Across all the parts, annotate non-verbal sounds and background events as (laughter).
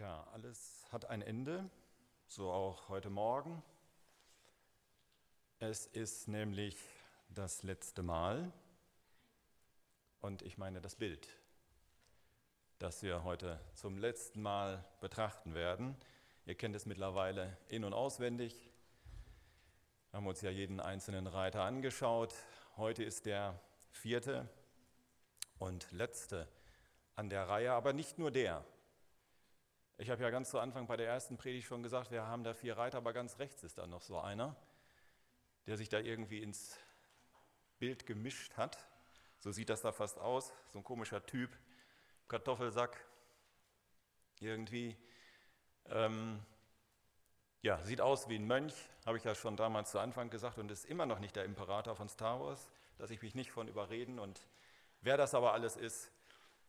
Ja, alles hat ein Ende, so auch heute Morgen. Es ist nämlich das letzte Mal und ich meine das Bild, das wir heute zum letzten Mal betrachten werden. Ihr kennt es mittlerweile in und auswendig. Wir haben uns ja jeden einzelnen Reiter angeschaut. Heute ist der vierte und letzte an der Reihe, aber nicht nur der. Ich habe ja ganz zu Anfang bei der ersten Predigt schon gesagt, wir haben da vier Reiter, aber ganz rechts ist da noch so einer, der sich da irgendwie ins Bild gemischt hat. So sieht das da fast aus, so ein komischer Typ, Kartoffelsack, irgendwie. Ähm, ja, sieht aus wie ein Mönch, habe ich ja schon damals zu Anfang gesagt, und ist immer noch nicht der Imperator von Star Wars, dass ich mich nicht von überreden. Und wer das aber alles ist,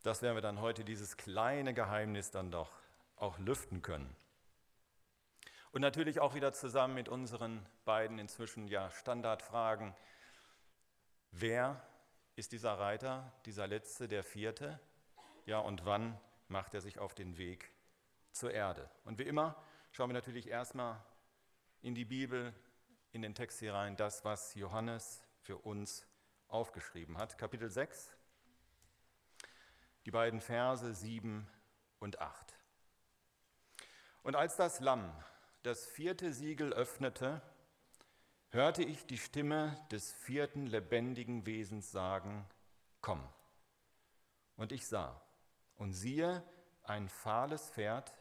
das werden wir dann heute dieses kleine Geheimnis dann doch auch lüften können. Und natürlich auch wieder zusammen mit unseren beiden inzwischen ja Standardfragen. Wer ist dieser Reiter, dieser letzte, der vierte? Ja, und wann macht er sich auf den Weg zur Erde? Und wie immer schauen wir natürlich erstmal in die Bibel, in den Text hier rein, das, was Johannes für uns aufgeschrieben hat. Kapitel 6, die beiden Verse 7 und 8. Und als das Lamm das vierte Siegel öffnete, hörte ich die Stimme des vierten lebendigen Wesens sagen, komm. Und ich sah, und siehe, ein fahles Pferd,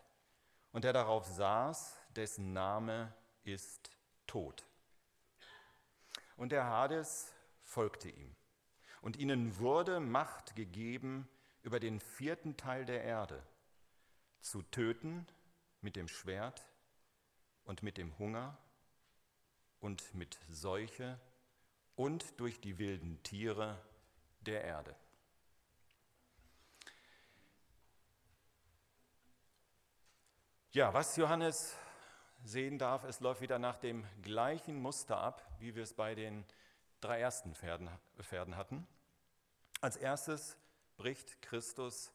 und der darauf saß, dessen Name ist Tod. Und der Hades folgte ihm, und ihnen wurde Macht gegeben über den vierten Teil der Erde, zu töten mit dem Schwert und mit dem Hunger und mit Seuche und durch die wilden Tiere der Erde. Ja, was Johannes sehen darf, es läuft wieder nach dem gleichen Muster ab, wie wir es bei den drei ersten Pferden, Pferden hatten. Als erstes bricht Christus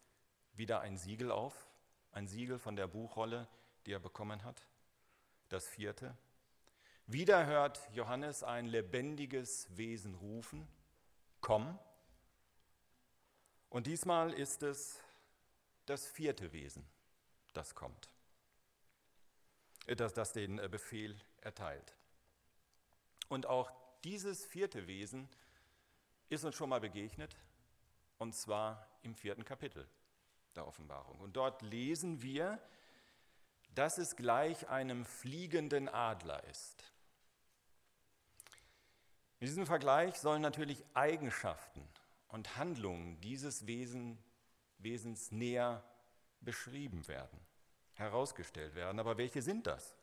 wieder ein Siegel auf, ein Siegel von der Buchrolle, die er bekommen hat. Das vierte. Wieder hört Johannes ein lebendiges Wesen rufen, komm. Und diesmal ist es das vierte Wesen, das kommt, das, das den äh, Befehl erteilt. Und auch dieses vierte Wesen ist uns schon mal begegnet, und zwar im vierten Kapitel der Offenbarung. Und dort lesen wir, dass es gleich einem fliegenden Adler ist. In diesem Vergleich sollen natürlich Eigenschaften und Handlungen dieses Wesen, Wesens näher beschrieben werden, herausgestellt werden. Aber welche sind das?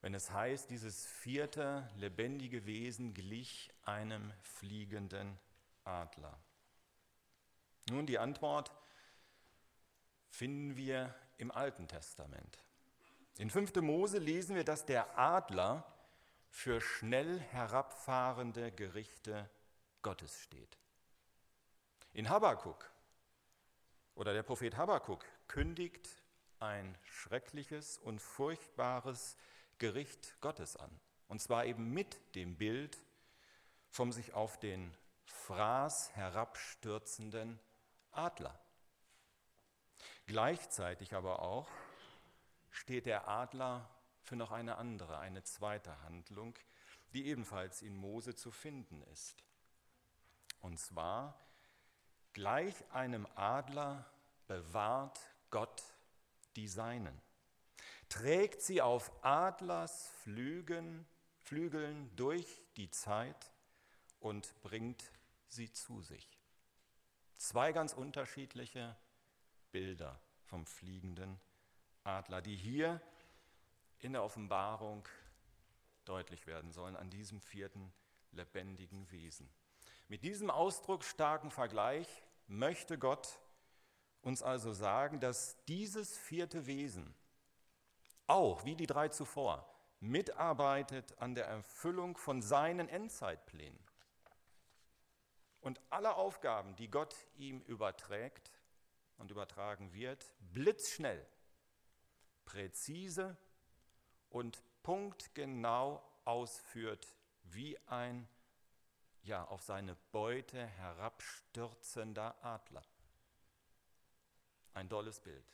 Wenn es heißt, dieses vierte lebendige Wesen glich einem fliegenden Adler. Nun, die Antwort finden wir im Alten Testament. In 5. Mose lesen wir, dass der Adler für schnell herabfahrende Gerichte Gottes steht. In Habakkuk oder der Prophet Habakkuk kündigt ein schreckliches und furchtbares Gericht Gottes an. Und zwar eben mit dem Bild vom sich auf den Fraß herabstürzenden Adler. Gleichzeitig aber auch steht der Adler für noch eine andere, eine zweite Handlung, die ebenfalls in Mose zu finden ist. Und zwar, gleich einem Adler bewahrt Gott die Seinen, trägt sie auf Adlers Flügen, Flügeln durch die Zeit und bringt sie zu sich. Zwei ganz unterschiedliche Bilder vom fliegenden Adler, die hier in der Offenbarung deutlich werden sollen an diesem vierten lebendigen Wesen. Mit diesem ausdrucksstarken Vergleich möchte Gott uns also sagen, dass dieses vierte Wesen auch, wie die drei zuvor, mitarbeitet an der Erfüllung von seinen Endzeitplänen. Und alle Aufgaben, die Gott ihm überträgt, und übertragen wird, blitzschnell, präzise und punktgenau ausführt, wie ein ja auf seine Beute herabstürzender Adler. Ein dolles Bild.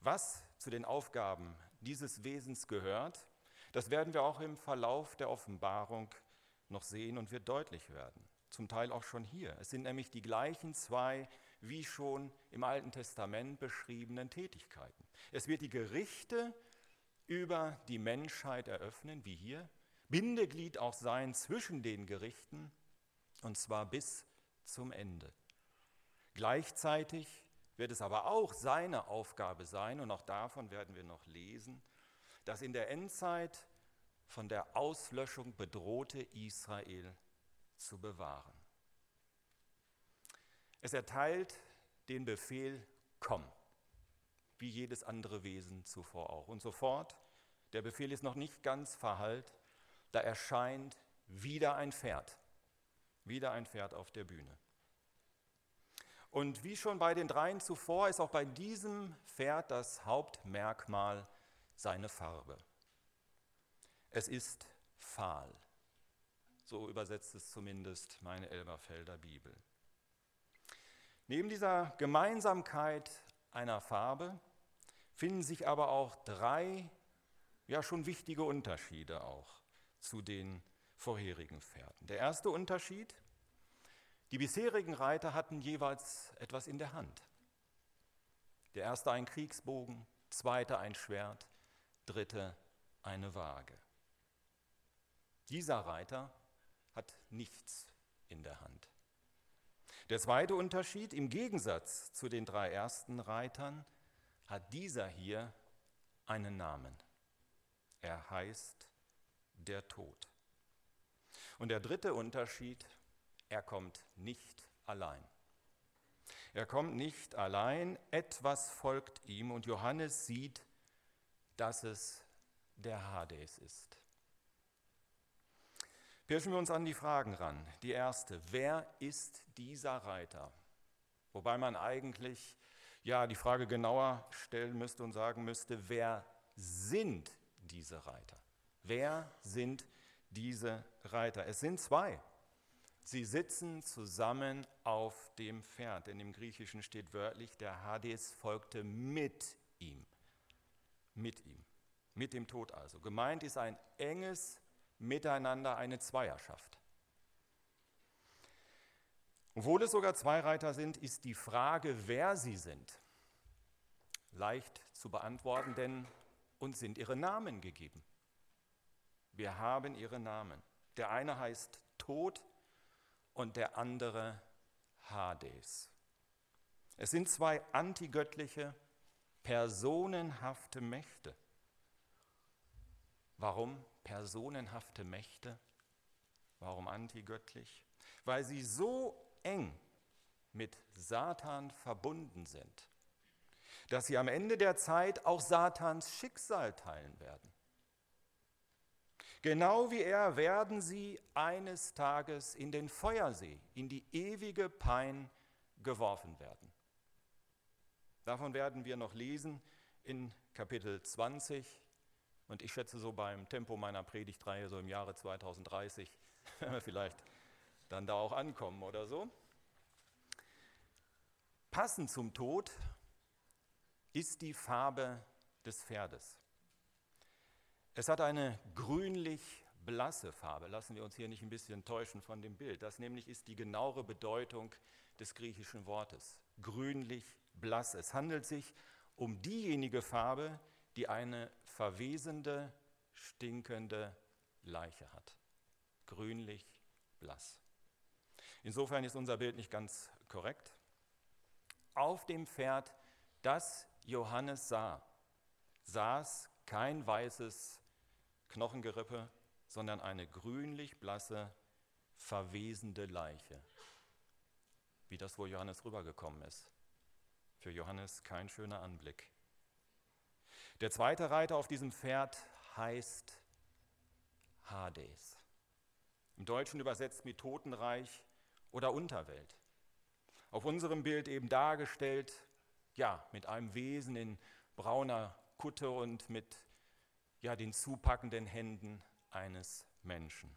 Was zu den Aufgaben dieses Wesens gehört, das werden wir auch im Verlauf der Offenbarung noch sehen und wird deutlich werden. Zum Teil auch schon hier. Es sind nämlich die gleichen zwei wie schon im Alten Testament beschriebenen Tätigkeiten. Es wird die Gerichte über die Menschheit eröffnen, wie hier, Bindeglied auch sein zwischen den Gerichten, und zwar bis zum Ende. Gleichzeitig wird es aber auch seine Aufgabe sein, und auch davon werden wir noch lesen, das in der Endzeit von der Auslöschung bedrohte Israel zu bewahren. Es erteilt den Befehl, komm, wie jedes andere Wesen zuvor auch. Und sofort, der Befehl ist noch nicht ganz verhallt, da erscheint wieder ein Pferd, wieder ein Pferd auf der Bühne. Und wie schon bei den dreien zuvor ist auch bei diesem Pferd das Hauptmerkmal seine Farbe. Es ist fahl. So übersetzt es zumindest meine Elberfelder Bibel. Neben dieser Gemeinsamkeit einer Farbe finden sich aber auch drei ja schon wichtige Unterschiede auch zu den vorherigen Pferden. Der erste Unterschied, die bisherigen Reiter hatten jeweils etwas in der Hand. Der erste ein Kriegsbogen, zweite ein Schwert, dritte eine Waage. Dieser Reiter hat nichts in der Hand. Der zweite Unterschied, im Gegensatz zu den drei ersten Reitern, hat dieser hier einen Namen. Er heißt der Tod. Und der dritte Unterschied, er kommt nicht allein. Er kommt nicht allein, etwas folgt ihm und Johannes sieht, dass es der Hades ist. Pirschen wir uns an die Fragen ran. Die erste, wer ist dieser Reiter? Wobei man eigentlich ja die Frage genauer stellen müsste und sagen müsste, wer sind diese Reiter? Wer sind diese Reiter? Es sind zwei. Sie sitzen zusammen auf dem Pferd. Denn im Griechischen steht wörtlich, der Hades folgte mit ihm. Mit ihm. Mit dem Tod also. Gemeint ist ein enges Miteinander, eine Zweierschaft. Obwohl es sogar zwei Reiter sind, ist die Frage, wer sie sind, leicht zu beantworten, denn uns sind ihre Namen gegeben. Wir haben ihre Namen. Der eine heißt Tod und der andere Hades. Es sind zwei antigöttliche, personenhafte Mächte. Warum personenhafte Mächte? Warum antigöttlich? Weil sie so eng mit Satan verbunden sind, dass sie am Ende der Zeit auch Satans Schicksal teilen werden. Genau wie er werden sie eines Tages in den Feuersee, in die ewige Pein geworfen werden. Davon werden wir noch lesen in Kapitel 20 und ich schätze so beim Tempo meiner Predigtreihe, so im Jahre 2030, (laughs) werden wir vielleicht dann da auch ankommen oder so. Passend zum Tod ist die Farbe des Pferdes. Es hat eine grünlich blasse Farbe. Lassen wir uns hier nicht ein bisschen täuschen von dem Bild. Das nämlich ist die genauere Bedeutung des griechischen Wortes. Grünlich blass. Es handelt sich um diejenige Farbe, die eine verwesende, stinkende Leiche hat. Grünlich blass. Insofern ist unser Bild nicht ganz korrekt. Auf dem Pferd, das Johannes sah, saß kein weißes Knochengerippe, sondern eine grünlich blasse, verwesende Leiche. Wie das wohl Johannes rübergekommen ist. Für Johannes kein schöner Anblick. Der zweite Reiter auf diesem Pferd heißt Hades. Im Deutschen übersetzt mit Totenreich oder Unterwelt. Auf unserem Bild eben dargestellt ja, mit einem Wesen in brauner Kutte und mit ja, den zupackenden Händen eines Menschen.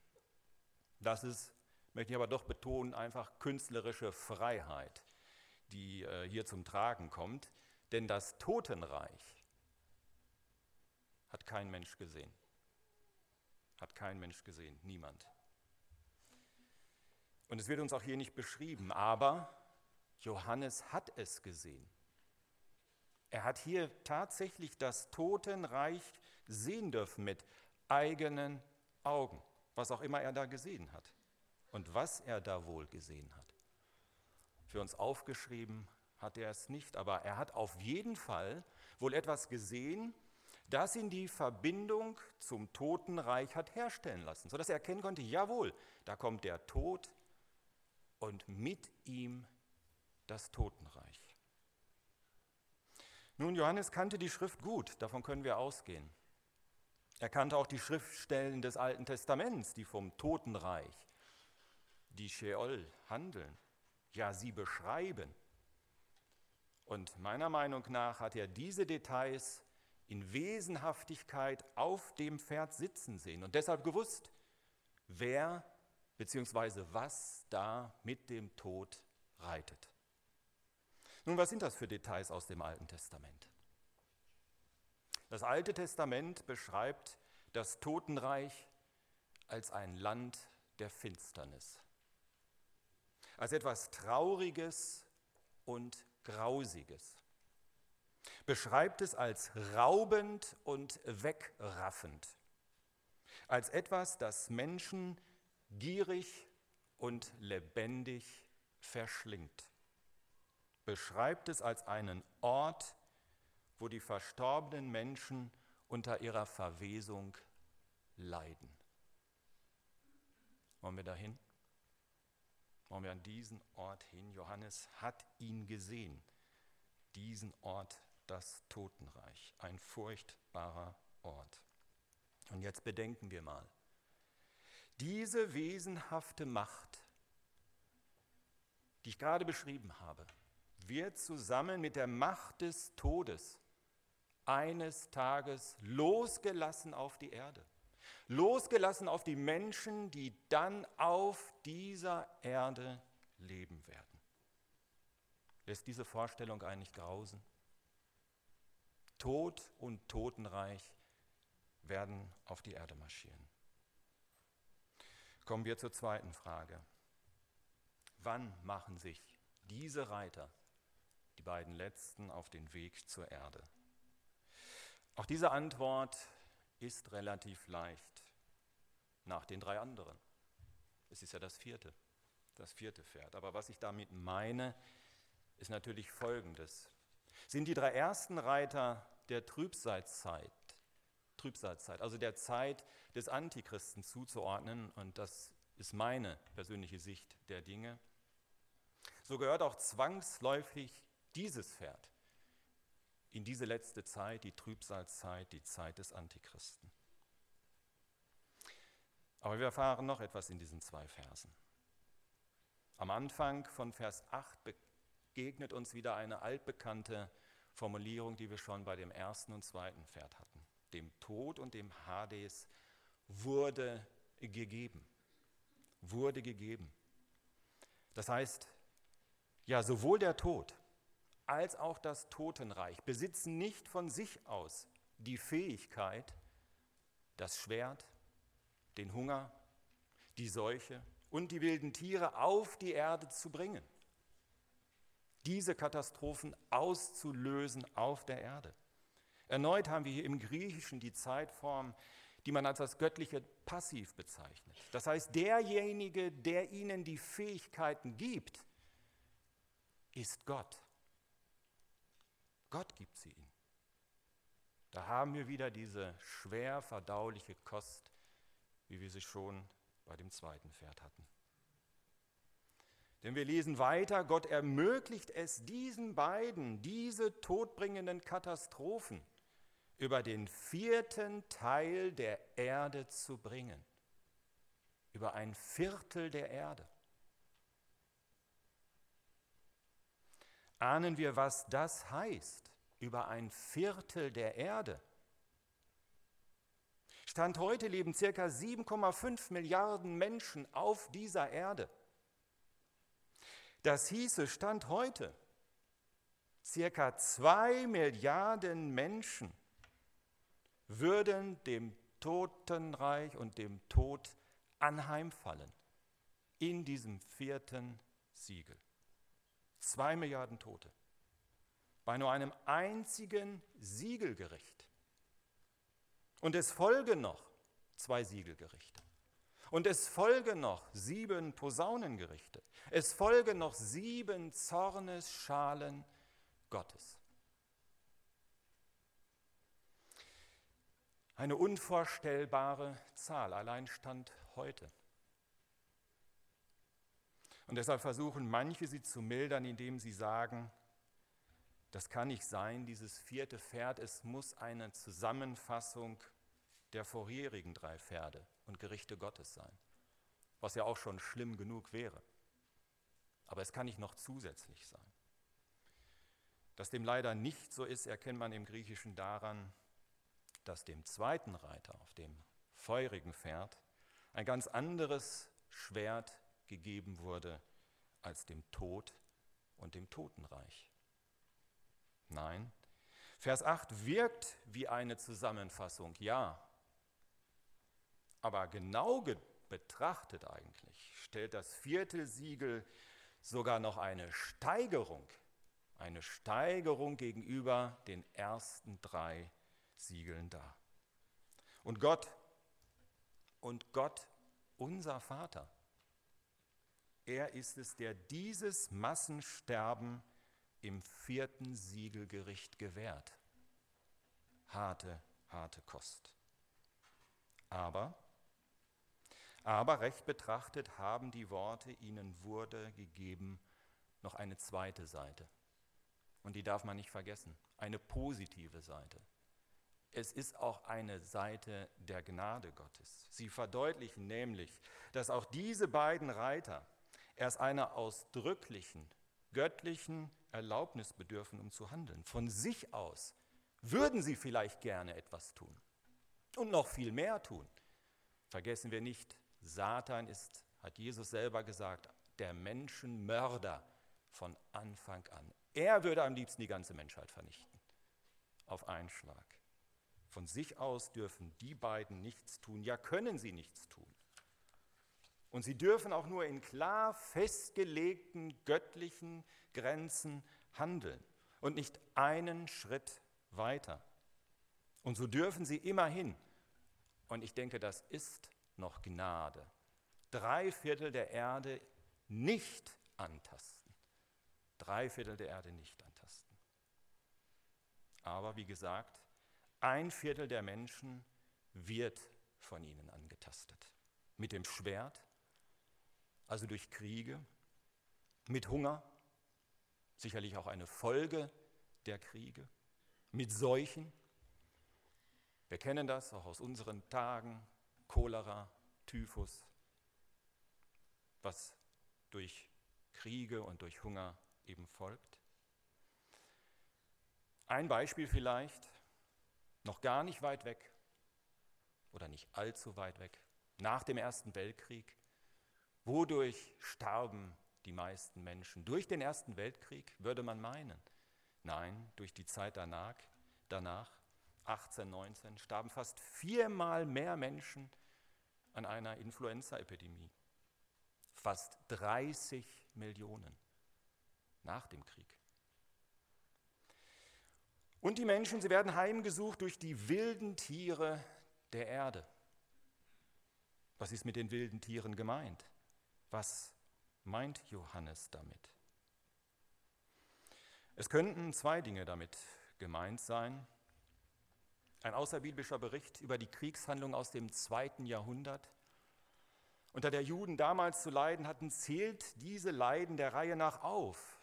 Das ist, möchte ich aber doch betonen, einfach künstlerische Freiheit, die äh, hier zum Tragen kommt. Denn das Totenreich hat kein Mensch gesehen. Hat kein Mensch gesehen, niemand. Und es wird uns auch hier nicht beschrieben, aber Johannes hat es gesehen. Er hat hier tatsächlich das Totenreich sehen dürfen mit eigenen Augen, was auch immer er da gesehen hat und was er da wohl gesehen hat. Für uns aufgeschrieben hat er es nicht, aber er hat auf jeden Fall wohl etwas gesehen, das ihn die Verbindung zum Totenreich hat herstellen lassen, sodass er erkennen konnte, jawohl, da kommt der Tod und mit ihm das Totenreich. Nun, Johannes kannte die Schrift gut, davon können wir ausgehen. Er kannte auch die Schriftstellen des Alten Testaments, die vom Totenreich, die Sheol handeln, ja sie beschreiben. Und meiner Meinung nach hat er diese Details in Wesenhaftigkeit auf dem Pferd sitzen sehen und deshalb gewusst, wer bzw. was da mit dem Tod reitet. Nun, was sind das für Details aus dem Alten Testament? Das Alte Testament beschreibt das Totenreich als ein Land der Finsternis, als etwas Trauriges und Grausiges, beschreibt es als raubend und wegraffend, als etwas, das Menschen gierig und lebendig verschlingt beschreibt es als einen Ort, wo die verstorbenen Menschen unter ihrer Verwesung leiden. Wollen wir dahin? Wollen wir an diesen Ort hin? Johannes hat ihn gesehen, diesen Ort, das Totenreich, ein furchtbarer Ort. Und jetzt bedenken wir mal, diese wesenhafte Macht, die ich gerade beschrieben habe, wird zusammen mit der Macht des Todes eines Tages losgelassen auf die Erde. Losgelassen auf die Menschen, die dann auf dieser Erde leben werden. Lässt diese Vorstellung eigentlich grausen? Tod und Totenreich werden auf die Erde marschieren. Kommen wir zur zweiten Frage. Wann machen sich diese Reiter die beiden letzten auf den Weg zur Erde? Auch diese Antwort ist relativ leicht nach den drei anderen. Es ist ja das vierte, das vierte Pferd. Aber was ich damit meine, ist natürlich Folgendes. Sind die drei ersten Reiter der Trübsalzeit, Trübsalzeit, also der Zeit des Antichristen zuzuordnen, und das ist meine persönliche Sicht der Dinge, so gehört auch zwangsläufig dieses Pferd in diese letzte Zeit, die Trübsalzeit, die Zeit des Antichristen. Aber wir erfahren noch etwas in diesen zwei Versen. Am Anfang von Vers 8 begegnet uns wieder eine altbekannte Formulierung, die wir schon bei dem ersten und zweiten Pferd hatten. Dem Tod und dem Hades wurde gegeben. Wurde gegeben. Das heißt, ja, sowohl der Tod als auch das Totenreich besitzen nicht von sich aus die Fähigkeit, das Schwert, den Hunger, die Seuche und die wilden Tiere auf die Erde zu bringen. Diese Katastrophen auszulösen auf der Erde. Erneut haben wir hier im Griechischen die Zeitform, die man als das göttliche Passiv bezeichnet. Das heißt, derjenige, der ihnen die Fähigkeiten gibt, ist Gott. Gott gibt sie ihnen. Da haben wir wieder diese schwer verdauliche Kost, wie wir sie schon bei dem zweiten Pferd hatten. Denn wir lesen weiter, Gott ermöglicht es diesen beiden, diese todbringenden Katastrophen, über den vierten Teil der Erde zu bringen. Über ein Viertel der Erde. Ahnen wir, was das heißt über ein Viertel der Erde? Stand heute leben circa 7,5 Milliarden Menschen auf dieser Erde. Das hieße, Stand heute, circa 2 Milliarden Menschen würden dem Totenreich und dem Tod anheimfallen in diesem vierten Siegel. Zwei Milliarden Tote. Bei nur einem einzigen Siegelgericht. Und es folgen noch zwei Siegelgerichte. Und es folgen noch sieben Posaunengerichte. Es folgen noch sieben Zornesschalen Gottes. Eine unvorstellbare Zahl, allein stand heute. Und deshalb versuchen manche sie zu mildern, indem sie sagen, das kann nicht sein, dieses vierte Pferd, es muss eine Zusammenfassung der vorherigen drei Pferde und Gerichte Gottes sein, was ja auch schon schlimm genug wäre. Aber es kann nicht noch zusätzlich sein. Dass dem leider nicht so ist, erkennt man im Griechischen daran, dass dem zweiten Reiter auf dem feurigen Pferd ein ganz anderes Schwert gegeben wurde als dem Tod und dem Totenreich. Nein, Vers 8 wirkt wie eine Zusammenfassung, ja, aber genau betrachtet eigentlich stellt das vierte Siegel sogar noch eine Steigerung, eine Steigerung gegenüber den ersten drei Siegeln dar. Und Gott, und Gott, unser Vater, er ist es, der dieses Massensterben im vierten Siegelgericht gewährt. Harte, harte Kost. Aber, aber recht betrachtet haben die Worte, ihnen wurde gegeben, noch eine zweite Seite. Und die darf man nicht vergessen, eine positive Seite. Es ist auch eine Seite der Gnade Gottes. Sie verdeutlichen nämlich, dass auch diese beiden Reiter, erst einer ausdrücklichen, göttlichen Erlaubnis bedürfen, um zu handeln. Von sich aus würden sie vielleicht gerne etwas tun und noch viel mehr tun. Vergessen wir nicht, Satan ist, hat Jesus selber gesagt, der Menschenmörder von Anfang an. Er würde am liebsten die ganze Menschheit vernichten. Auf einen Schlag. Von sich aus dürfen die beiden nichts tun, ja können sie nichts tun. Und sie dürfen auch nur in klar festgelegten göttlichen Grenzen handeln und nicht einen Schritt weiter. Und so dürfen sie immerhin, und ich denke, das ist noch Gnade, drei Viertel der Erde nicht antasten. Drei Viertel der Erde nicht antasten. Aber wie gesagt, ein Viertel der Menschen wird von ihnen angetastet. Mit dem Schwert, also durch Kriege, mit Hunger, sicherlich auch eine Folge der Kriege, mit Seuchen. Wir kennen das auch aus unseren Tagen, Cholera, Typhus, was durch Kriege und durch Hunger eben folgt. Ein Beispiel vielleicht, noch gar nicht weit weg oder nicht allzu weit weg, nach dem Ersten Weltkrieg Wodurch starben die meisten Menschen? Durch den Ersten Weltkrieg, würde man meinen. Nein, durch die Zeit danach, danach 1819, starben fast viermal mehr Menschen an einer Influenzaepidemie. Fast 30 Millionen nach dem Krieg. Und die Menschen, sie werden heimgesucht durch die wilden Tiere der Erde. Was ist mit den wilden Tieren gemeint? Was meint Johannes damit? Es könnten zwei Dinge damit gemeint sein. Ein außerbiblischer Bericht über die Kriegshandlung aus dem zweiten Jahrhundert, unter der Juden damals zu leiden hatten, zählt diese Leiden der Reihe nach auf.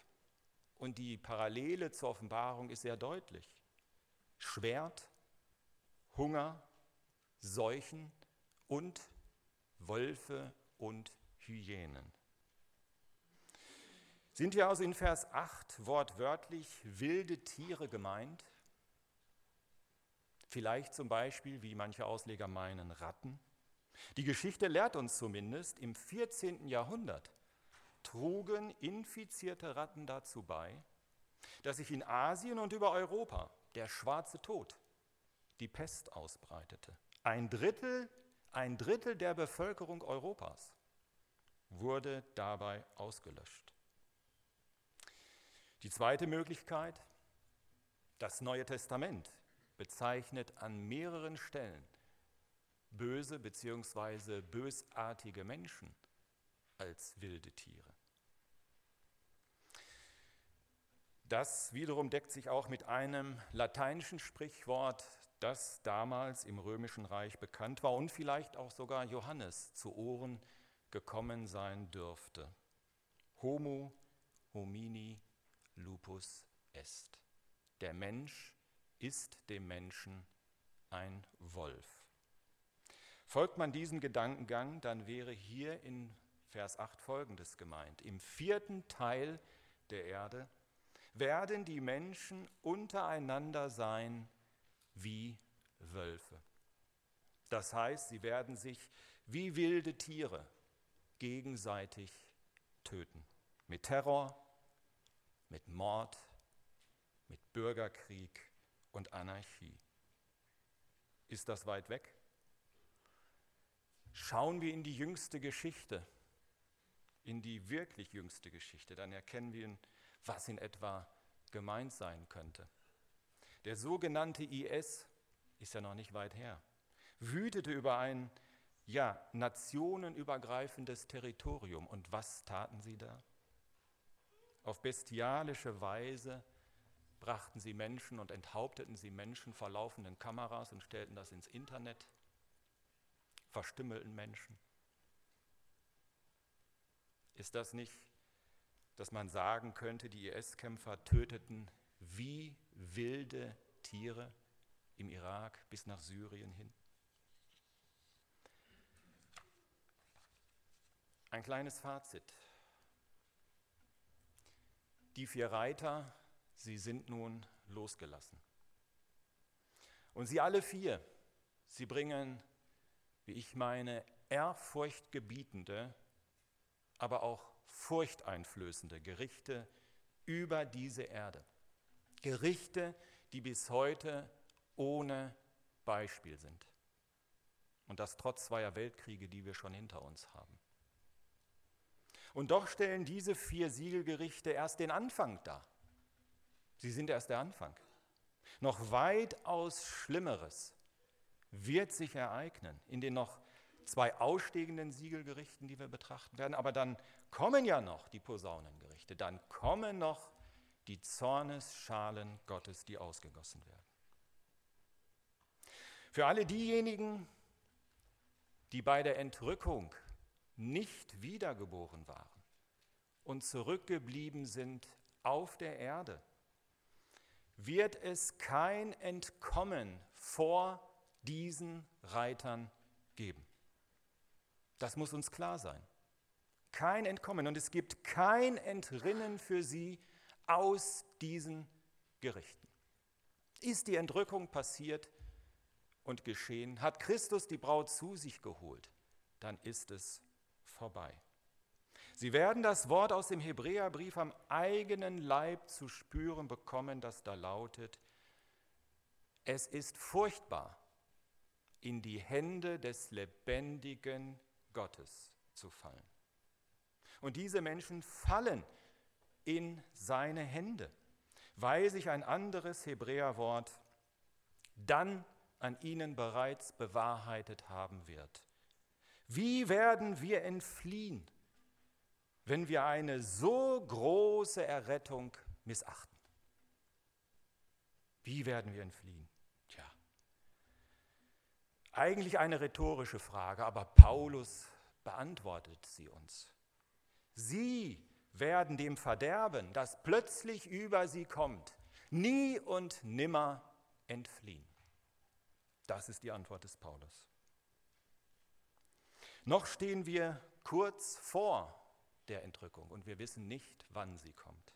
Und die Parallele zur Offenbarung ist sehr deutlich. Schwert, Hunger, Seuchen und Wölfe und Hyänen. Sind wir also in Vers 8 wortwörtlich wilde Tiere gemeint? Vielleicht zum Beispiel, wie manche Ausleger meinen, Ratten? Die Geschichte lehrt uns zumindest, im 14. Jahrhundert trugen infizierte Ratten dazu bei, dass sich in Asien und über Europa der schwarze Tod, die Pest ausbreitete. Ein Drittel, ein Drittel der Bevölkerung Europas wurde dabei ausgelöscht. Die zweite Möglichkeit, das Neue Testament bezeichnet an mehreren Stellen böse bzw. bösartige Menschen als wilde Tiere. Das wiederum deckt sich auch mit einem lateinischen Sprichwort, das damals im römischen Reich bekannt war und vielleicht auch sogar Johannes zu Ohren gekommen sein dürfte. Homo homini lupus est. Der Mensch ist dem Menschen ein Wolf. Folgt man diesem Gedankengang, dann wäre hier in Vers 8 folgendes gemeint. Im vierten Teil der Erde werden die Menschen untereinander sein wie Wölfe. Das heißt, sie werden sich wie wilde Tiere gegenseitig töten. Mit Terror, mit Mord, mit Bürgerkrieg und Anarchie. Ist das weit weg? Schauen wir in die jüngste Geschichte, in die wirklich jüngste Geschichte, dann erkennen wir, was in etwa gemeint sein könnte. Der sogenannte IS ist ja noch nicht weit her, wütete über ein ja, nationenübergreifendes Territorium. Und was taten sie da? Auf bestialische Weise brachten sie Menschen und enthaupteten sie Menschen vor laufenden Kameras und stellten das ins Internet, verstümmelten Menschen. Ist das nicht dass man sagen könnte, die IS-Kämpfer töteten wie wilde Tiere im Irak bis nach Syrien hin. Ein kleines Fazit. Die vier Reiter, sie sind nun losgelassen. Und sie alle vier, sie bringen, wie ich meine, ehrfurchtgebietende, aber auch furchteinflößende Gerichte über diese Erde. Gerichte, die bis heute ohne Beispiel sind. Und das trotz zweier Weltkriege, die wir schon hinter uns haben. Und doch stellen diese vier Siegelgerichte erst den Anfang dar. Sie sind erst der Anfang. Noch weitaus Schlimmeres wird sich ereignen in den noch zwei ausstehenden Siegelgerichten, die wir betrachten werden. Aber dann kommen ja noch die Posaunengerichte, dann kommen noch die Zornesschalen Gottes, die ausgegossen werden. Für alle diejenigen, die bei der Entrückung nicht wiedergeboren waren und zurückgeblieben sind auf der Erde, wird es kein Entkommen vor diesen Reitern geben. Das muss uns klar sein. Kein Entkommen und es gibt kein Entrinnen für sie aus diesen Gerichten. Ist die Entrückung passiert und geschehen, hat Christus die Braut zu sich geholt, dann ist es vorbei. Sie werden das Wort aus dem Hebräerbrief am eigenen Leib zu spüren bekommen, das da lautet, es ist furchtbar, in die Hände des lebendigen Gottes zu fallen. Und diese Menschen fallen in seine Hände, weil sich ein anderes Hebräerwort dann an ihnen bereits bewahrheitet haben wird. Wie werden wir entfliehen, wenn wir eine so große Errettung missachten? Wie werden wir entfliehen? Eigentlich eine rhetorische Frage, aber Paulus beantwortet sie uns. Sie werden dem Verderben, das plötzlich über sie kommt, nie und nimmer entfliehen. Das ist die Antwort des Paulus. Noch stehen wir kurz vor der Entrückung und wir wissen nicht, wann sie kommt.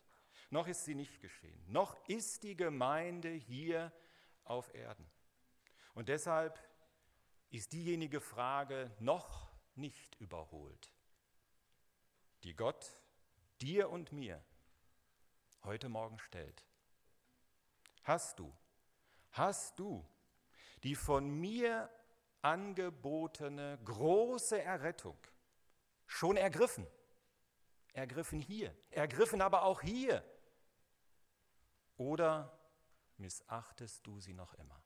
Noch ist sie nicht geschehen. Noch ist die Gemeinde hier auf Erden. Und deshalb ist diejenige Frage noch nicht überholt, die Gott dir und mir heute Morgen stellt. Hast du, hast du die von mir angebotene große Errettung schon ergriffen? Ergriffen hier, ergriffen aber auch hier. Oder missachtest du sie noch immer?